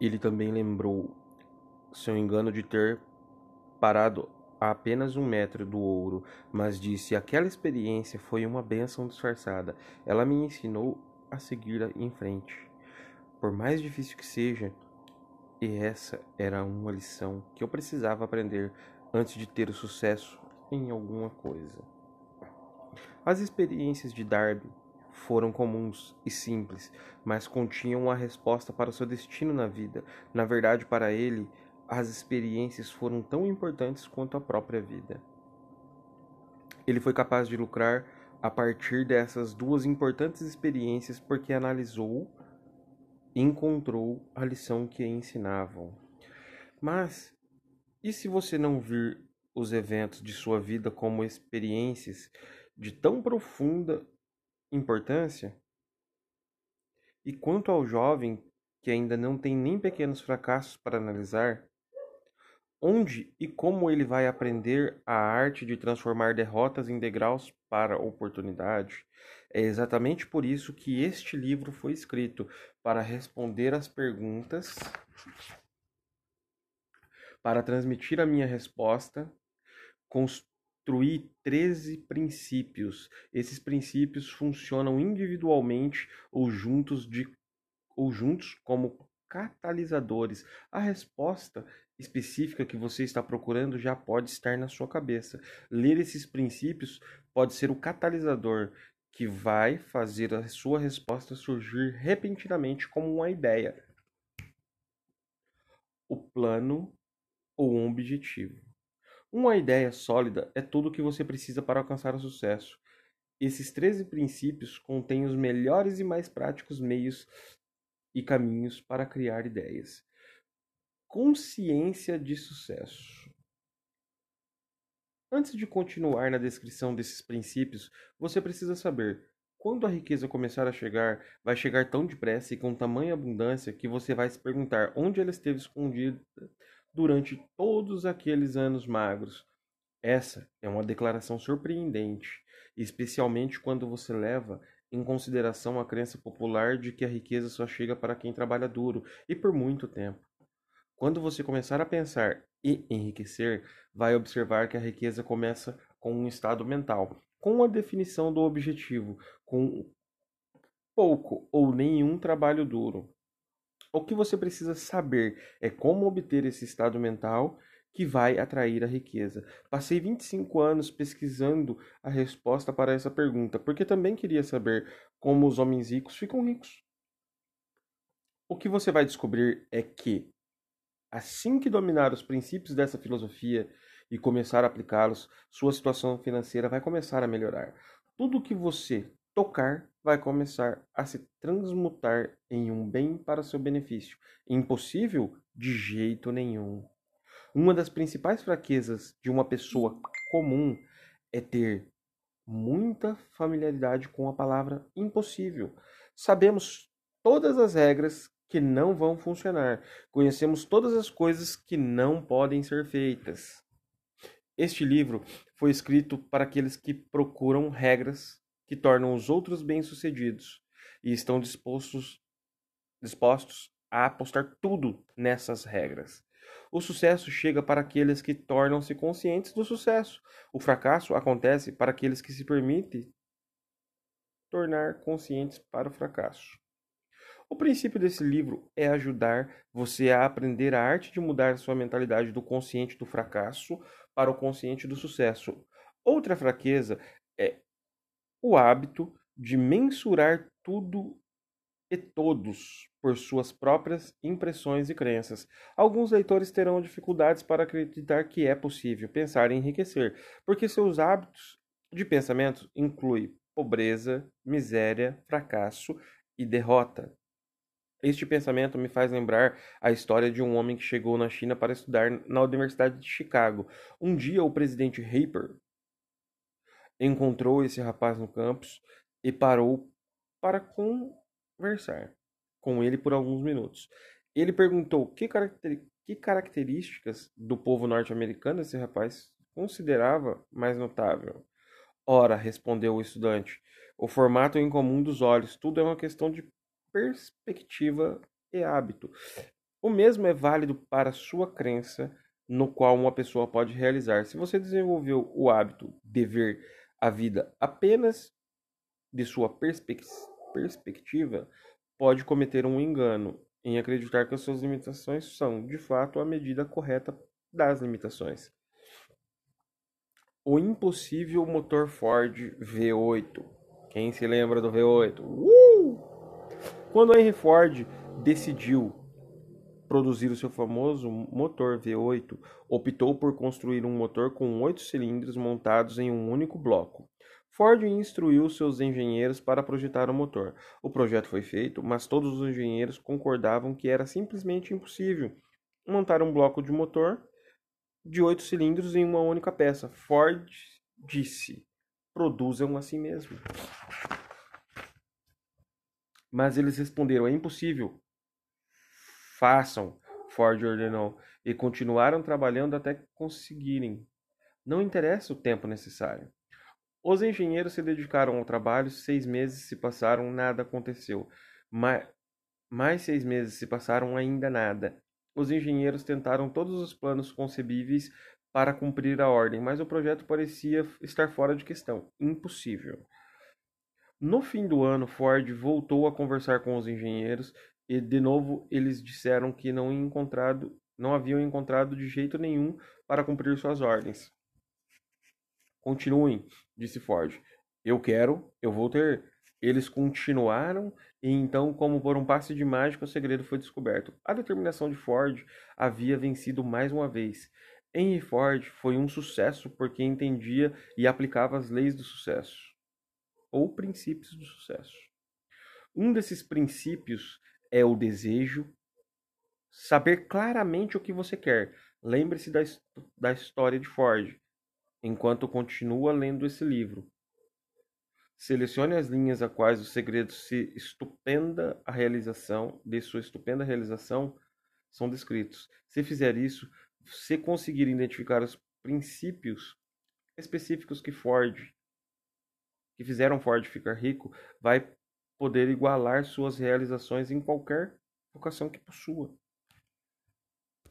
Ele também lembrou seu engano de ter parado a apenas um metro do ouro, mas disse: aquela experiência foi uma bênção disfarçada. Ela me ensinou a seguir em frente. Por mais difícil que seja, e essa era uma lição que eu precisava aprender antes de ter o sucesso em alguma coisa. As experiências de Darby foram comuns e simples, mas continham a resposta para o seu destino na vida. Na verdade, para ele, as experiências foram tão importantes quanto a própria vida. Ele foi capaz de lucrar a partir dessas duas importantes experiências porque analisou e encontrou a lição que ensinavam. Mas e se você não vir os eventos de sua vida como experiências de tão profunda importância? E quanto ao jovem que ainda não tem nem pequenos fracassos para analisar, onde e como ele vai aprender a arte de transformar derrotas em degraus para oportunidade? É exatamente por isso que este livro foi escrito para responder às perguntas, para transmitir a minha resposta, construí 13 princípios. Esses princípios funcionam individualmente ou juntos de ou juntos como catalisadores. A resposta específica que você está procurando já pode estar na sua cabeça. Ler esses princípios pode ser o catalisador que vai fazer a sua resposta surgir repentinamente como uma ideia. O plano ou um objetivo. Uma ideia sólida é tudo o que você precisa para alcançar o sucesso. Esses 13 princípios contêm os melhores e mais práticos meios e caminhos para criar ideias. Consciência de sucesso. Antes de continuar na descrição desses princípios, você precisa saber: quando a riqueza começar a chegar, vai chegar tão depressa e com tamanha abundância que você vai se perguntar onde ela esteve escondida durante todos aqueles anos magros. Essa é uma declaração surpreendente, especialmente quando você leva em consideração a crença popular de que a riqueza só chega para quem trabalha duro e por muito tempo. Quando você começar a pensar e enriquecer, vai observar que a riqueza começa com um estado mental, com a definição do objetivo, com pouco ou nenhum trabalho duro. O que você precisa saber é como obter esse estado mental que vai atrair a riqueza. Passei 25 anos pesquisando a resposta para essa pergunta, porque também queria saber como os homens ricos ficam ricos. O que você vai descobrir é que, assim que dominar os princípios dessa filosofia e começar a aplicá-los, sua situação financeira vai começar a melhorar. Tudo que você tocar vai começar a se transmutar em um bem para seu benefício. Impossível? De jeito nenhum. Uma das principais fraquezas de uma pessoa comum é ter muita familiaridade com a palavra impossível. Sabemos todas as regras que não vão funcionar. Conhecemos todas as coisas que não podem ser feitas. Este livro foi escrito para aqueles que procuram regras que tornam os outros bem-sucedidos e estão dispostos, dispostos a apostar tudo nessas regras. O sucesso chega para aqueles que tornam-se conscientes do sucesso. O fracasso acontece para aqueles que se permitem tornar conscientes para o fracasso. O princípio desse livro é ajudar você a aprender a arte de mudar sua mentalidade do consciente do fracasso para o consciente do sucesso. Outra fraqueza é o hábito de mensurar tudo e todos por suas próprias impressões e crenças. Alguns leitores terão dificuldades para acreditar que é possível pensar em enriquecer, porque seus hábitos de pensamento incluem pobreza, miséria, fracasso e derrota. Este pensamento me faz lembrar a história de um homem que chegou na China para estudar na Universidade de Chicago. Um dia, o presidente Harper encontrou esse rapaz no campus e parou para conversar com ele por alguns minutos. Ele perguntou que, caracter... que características do povo norte-americano esse rapaz considerava mais notável. Ora, respondeu o estudante, o formato incomum dos olhos, tudo é uma questão de perspectiva e hábito. O mesmo é válido para sua crença no qual uma pessoa pode realizar. Se você desenvolveu o hábito de ver a vida apenas de sua perspectiva, pode cometer um engano em acreditar que as suas limitações são, de fato, a medida correta das limitações. O impossível motor Ford V8. Quem se lembra do V8? Uh! Quando Henry Ford decidiu produzir o seu famoso motor V8, optou por construir um motor com oito cilindros montados em um único bloco. Ford instruiu seus engenheiros para projetar o motor. O projeto foi feito, mas todos os engenheiros concordavam que era simplesmente impossível montar um bloco de motor de oito cilindros em uma única peça. Ford disse: produzam assim mesmo. Mas eles responderam: é impossível. Façam, Ford ordenou, e continuaram trabalhando até conseguirem. Não interessa o tempo necessário. Os engenheiros se dedicaram ao trabalho, seis meses se passaram, nada aconteceu. Mais seis meses se passaram, ainda nada. Os engenheiros tentaram todos os planos concebíveis para cumprir a ordem, mas o projeto parecia estar fora de questão. Impossível. No fim do ano, Ford voltou a conversar com os engenheiros e de novo eles disseram que não, encontrado, não haviam encontrado de jeito nenhum para cumprir suas ordens. Continuem, disse Ford. Eu quero, eu vou ter. Eles continuaram e então, como por um passe de mágica, o segredo foi descoberto. A determinação de Ford havia vencido mais uma vez. Henry Ford foi um sucesso porque entendia e aplicava as leis do sucesso, ou princípios do sucesso. Um desses princípios é o desejo, saber claramente o que você quer. Lembre-se da, da história de Ford, enquanto continua lendo esse livro. Selecione as linhas a quais o segredo se estupenda a realização de sua estupenda realização são descritos. Se fizer isso, se conseguir identificar os princípios específicos que Ford que fizeram Ford ficar rico, vai poder igualar suas realizações em qualquer vocação que possua.